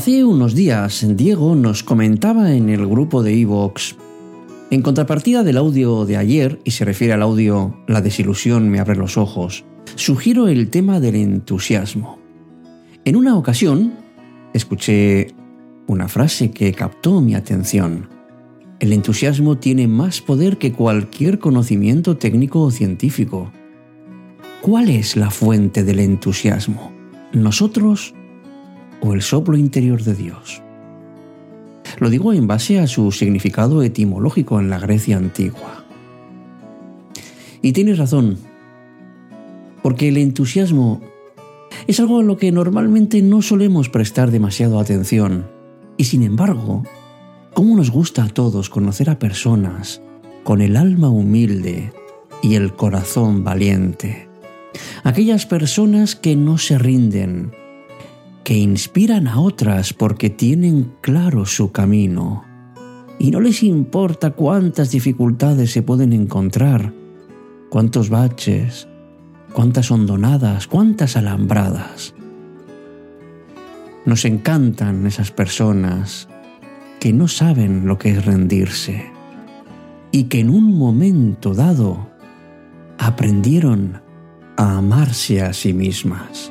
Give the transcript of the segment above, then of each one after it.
Hace unos días, Diego nos comentaba en el grupo de Evox, en contrapartida del audio de ayer, y se refiere al audio La desilusión me abre los ojos, sugiero el tema del entusiasmo. En una ocasión, escuché una frase que captó mi atención. El entusiasmo tiene más poder que cualquier conocimiento técnico o científico. ¿Cuál es la fuente del entusiasmo? ¿Nosotros o el soplo interior de Dios. Lo digo en base a su significado etimológico en la Grecia antigua. Y tienes razón, porque el entusiasmo es algo a lo que normalmente no solemos prestar demasiado atención. Y sin embargo, ¿cómo nos gusta a todos conocer a personas con el alma humilde y el corazón valiente? Aquellas personas que no se rinden, que inspiran a otras porque tienen claro su camino y no les importa cuántas dificultades se pueden encontrar, cuántos baches, cuántas hondonadas, cuántas alambradas. Nos encantan esas personas que no saben lo que es rendirse y que en un momento dado aprendieron a amarse a sí mismas.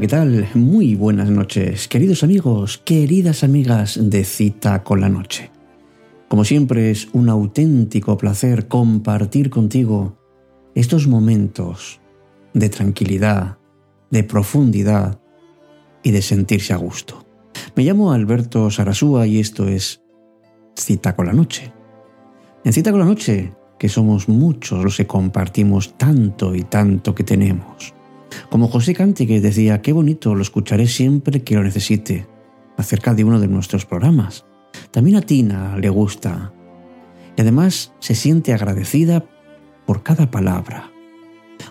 ¿Qué tal? Muy buenas noches, queridos amigos, queridas amigas de Cita con la Noche. Como siempre es un auténtico placer compartir contigo estos momentos de tranquilidad, de profundidad y de sentirse a gusto. Me llamo Alberto Sarasúa y esto es Cita con la Noche. En Cita con la Noche, que somos muchos los que compartimos tanto y tanto que tenemos como José Canti que decía, qué bonito, lo escucharé siempre que lo necesite, acerca de uno de nuestros programas. También a Tina le gusta. Y además se siente agradecida por cada palabra.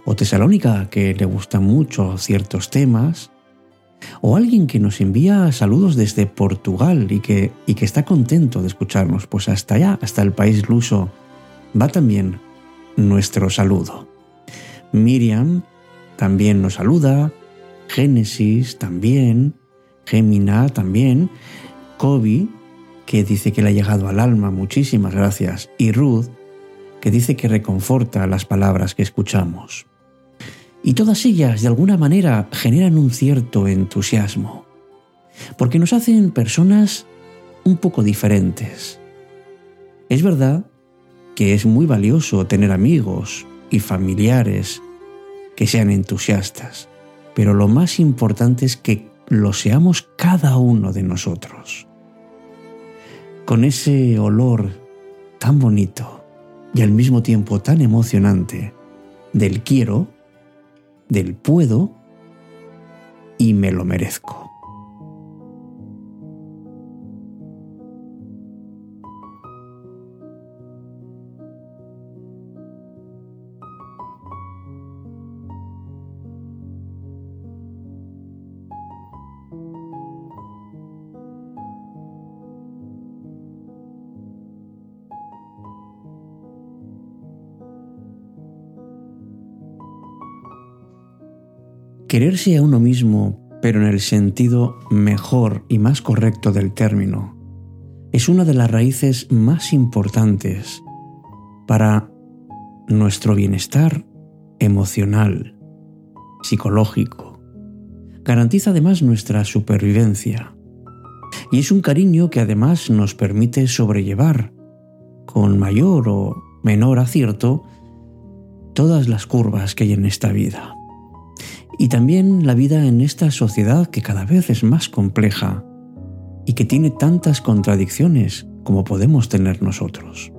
O Tesalónica, que le gustan mucho ciertos temas. O alguien que nos envía saludos desde Portugal y que, y que está contento de escucharnos. Pues hasta allá, hasta el país luso, va también nuestro saludo. Miriam también nos saluda, Génesis también, Gemina también, Kobe, que dice que le ha llegado al alma, muchísimas gracias, y Ruth, que dice que reconforta las palabras que escuchamos. Y todas ellas, de alguna manera, generan un cierto entusiasmo, porque nos hacen personas un poco diferentes. Es verdad que es muy valioso tener amigos y familiares que sean entusiastas, pero lo más importante es que lo seamos cada uno de nosotros. Con ese olor tan bonito y al mismo tiempo tan emocionante del quiero, del puedo y me lo merezco. Quererse a uno mismo, pero en el sentido mejor y más correcto del término, es una de las raíces más importantes para nuestro bienestar emocional, psicológico. Garantiza además nuestra supervivencia. Y es un cariño que además nos permite sobrellevar, con mayor o menor acierto, todas las curvas que hay en esta vida. Y también la vida en esta sociedad que cada vez es más compleja y que tiene tantas contradicciones como podemos tener nosotros.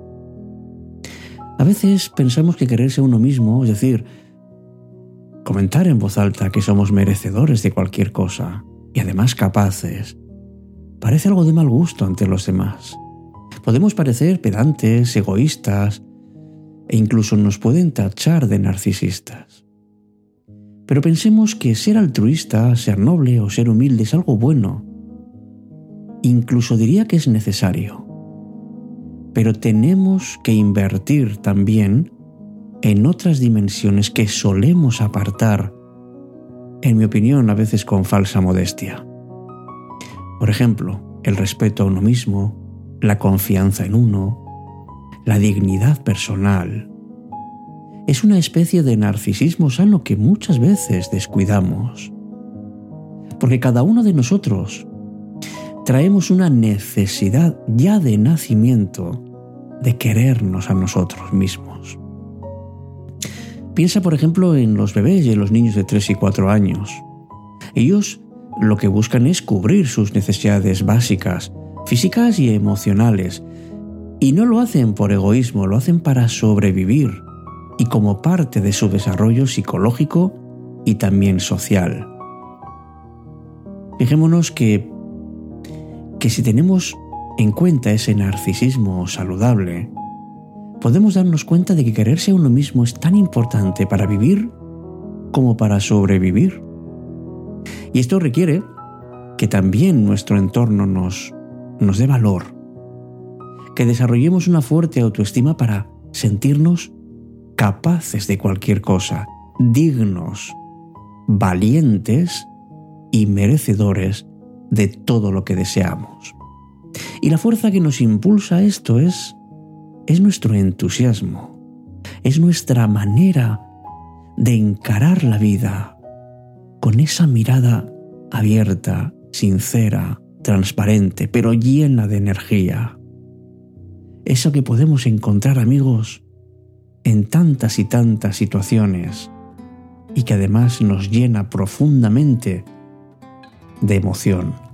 A veces pensamos que quererse uno mismo, es decir, comentar en voz alta que somos merecedores de cualquier cosa y además capaces, parece algo de mal gusto ante los demás. Podemos parecer pedantes, egoístas e incluso nos pueden tachar de narcisistas. Pero pensemos que ser altruista, ser noble o ser humilde es algo bueno. Incluso diría que es necesario pero tenemos que invertir también en otras dimensiones que solemos apartar, en mi opinión, a veces con falsa modestia. Por ejemplo, el respeto a uno mismo, la confianza en uno, la dignidad personal. Es una especie de narcisismo sano que muchas veces descuidamos. Porque cada uno de nosotros traemos una necesidad ya de nacimiento de querernos a nosotros mismos. Piensa, por ejemplo, en los bebés y en los niños de 3 y 4 años. Ellos lo que buscan es cubrir sus necesidades básicas, físicas y emocionales, y no lo hacen por egoísmo, lo hacen para sobrevivir y como parte de su desarrollo psicológico y también social. Fijémonos que que si tenemos en cuenta ese narcisismo saludable, podemos darnos cuenta de que quererse a uno mismo es tan importante para vivir como para sobrevivir. Y esto requiere que también nuestro entorno nos, nos dé valor, que desarrollemos una fuerte autoestima para sentirnos capaces de cualquier cosa, dignos, valientes y merecedores de todo lo que deseamos. Y la fuerza que nos impulsa a esto es, es nuestro entusiasmo, es nuestra manera de encarar la vida con esa mirada abierta, sincera, transparente, pero llena de energía. Eso que podemos encontrar, amigos, en tantas y tantas situaciones y que además nos llena profundamente de emoción.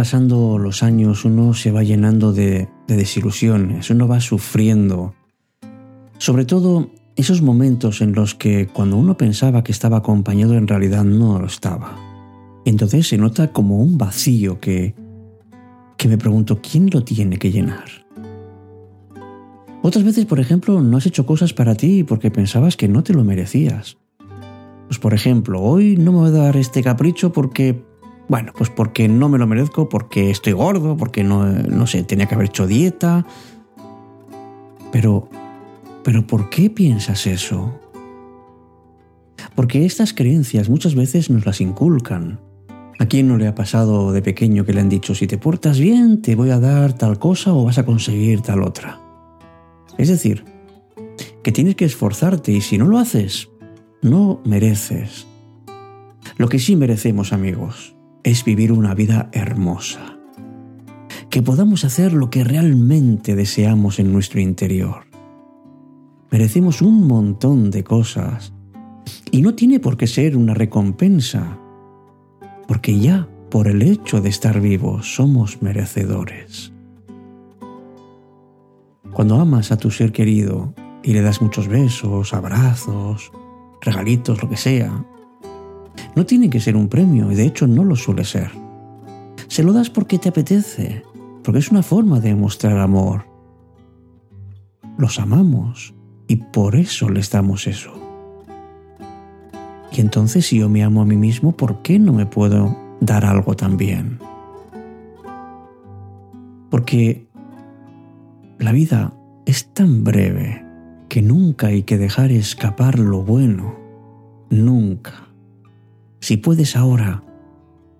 Pasando los años uno se va llenando de, desilusiones, uno va sufriendo? Sobre todo esos momentos en los que cuando uno pensaba que estaba acompañado en realidad no lo estaba. Entonces se nota como un vacío que, que me pregunto, ¿quién lo tiene que llenar? Otras veces, por ejemplo, no has hecho cosas para ti porque pensabas que no te lo merecías. Pues por ejemplo, hoy no me voy a dar este capricho porque bueno, pues porque no me lo merezco, porque estoy gordo, porque no, no sé, tenía que haber hecho dieta. Pero, pero ¿por qué piensas eso? Porque estas creencias muchas veces nos las inculcan. ¿A quién no le ha pasado de pequeño que le han dicho, si te portas bien, te voy a dar tal cosa o vas a conseguir tal otra? Es decir, que tienes que esforzarte y si no lo haces, no mereces. Lo que sí merecemos, amigos, es vivir una vida hermosa. Que podamos hacer lo que realmente deseamos en nuestro interior. Merecemos un montón de cosas y no tiene por qué ser una recompensa, porque ya por el hecho de estar vivos somos merecedores. Cuando amas a tu ser querido y le das muchos besos, abrazos, regalitos, lo que sea, No tiene que ser un premio y de hecho no lo suele ser. Se lo das porque te apetece, porque es una forma de mostrar amor. Los amamos y por eso les damos eso. Y entonces si yo me amo a mí mismo, ¿por qué no me puedo dar algo también? Porque la vida es tan breve que nunca hay que dejar escapar lo bueno. Nunca. Si puedes ahora,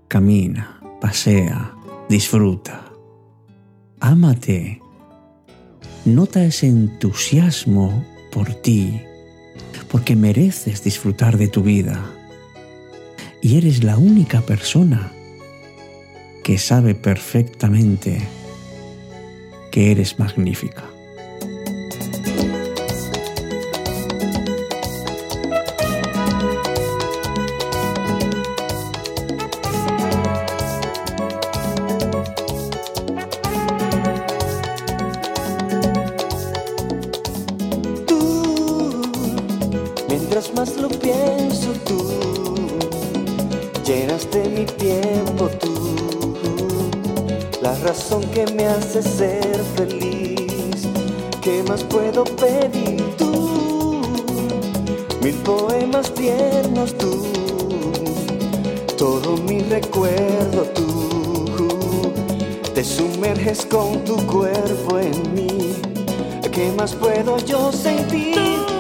camina, pasea, disfruta. Ámate. Nota ese entusiasmo por ti, porque mereces disfrutar de tu vida. Y eres la única persona que sabe perfectamente que eres magnífica. Más lo pienso tú, llenas de mi tiempo tú, la razón que me hace ser feliz, ¿qué más puedo pedir tú? Mil poemas tiernos tú, todo mi recuerdo tú, te sumerges con tu cuerpo en mí, ¿qué más puedo yo sentir?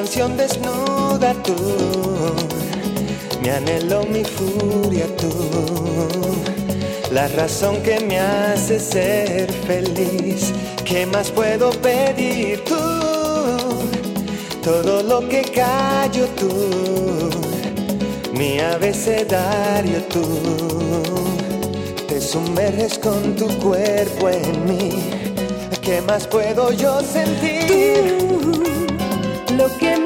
Canción desnuda tú, mi anhelo, mi furia tú, la razón que me hace ser feliz, ¿qué más puedo pedir tú? Todo lo que callo tú, mi abecedario tú, te sumerges con tu cuerpo en mí, ¿qué más puedo yo sentir? Que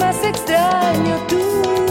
más extraño tú,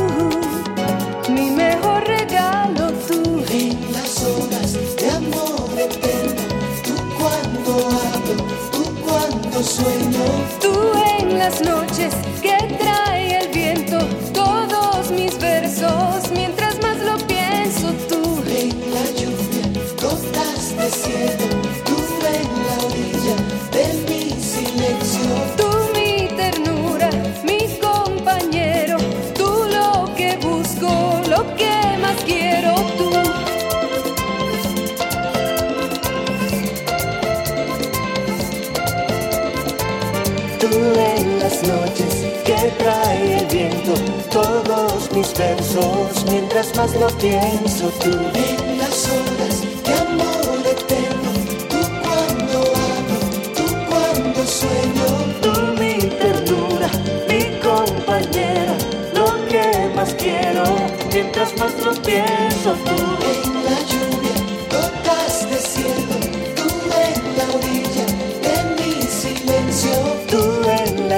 Tú en las noches que trae el viento, todos mis versos, mientras más lo pienso tú. En las horas de amor eterno, tú cuando hablo, tú cuando sueño, Tú mi ternura, mi compañero, lo que más quiero, mientras más lo pienso tú. en la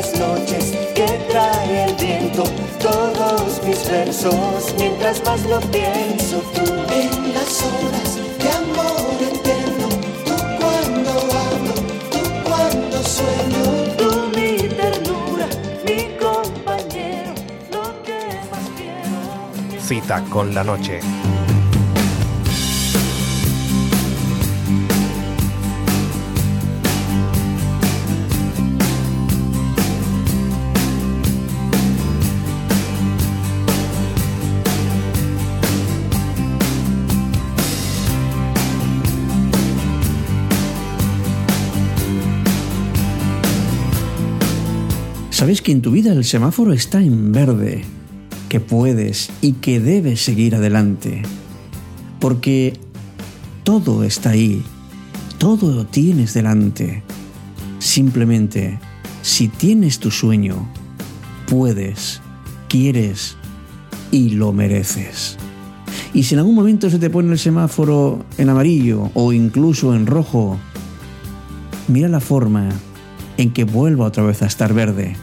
las noches que trae el viento, todos mis versos, mientras más lo pienso tú. En las horas de amor eterno, tú cuando hablo, tú cuando sueño. Tú mi ternura, mi compañero, lo que más quiero. Cita con la noche. ¿Sabes que en tu vida el semáforo está en verde? Que puedes y que debes seguir adelante. Porque todo está ahí. Todo lo tienes delante. Simplemente, si tienes tu sueño, puedes, quieres y lo mereces. Y si en algún momento se te pone el semáforo en amarillo o incluso en rojo, mira la forma en que vuelva otra vez a estar verde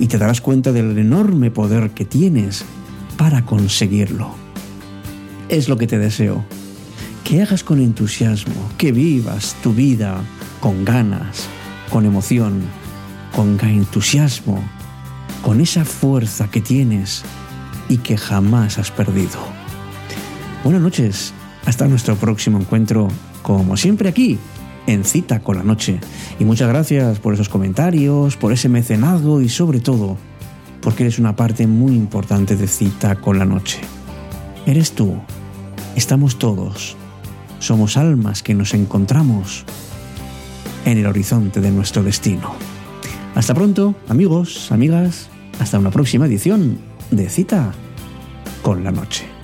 y te darás cuenta del enorme poder que tienes para conseguirlo. Es lo que te deseo. Que hagas con entusiasmo, que vivas tu vida con ganas, con emoción, con entusiasmo, con esa fuerza que tienes y que jamás has perdido. Buenas noches, hasta nuestro próximo encuentro, como siempre aquí, en Cita con la Noche. Y muchas gracias por esos comentarios, por ese mecenazgo y sobre todo, porque eres una parte muy importante de Cita con la Noche. Eres tú, estamos todos, somos almas que nos encontramos en el horizonte de nuestro destino. Hasta pronto, amigos, amigas, hasta una próxima edición de Cita con la Noche.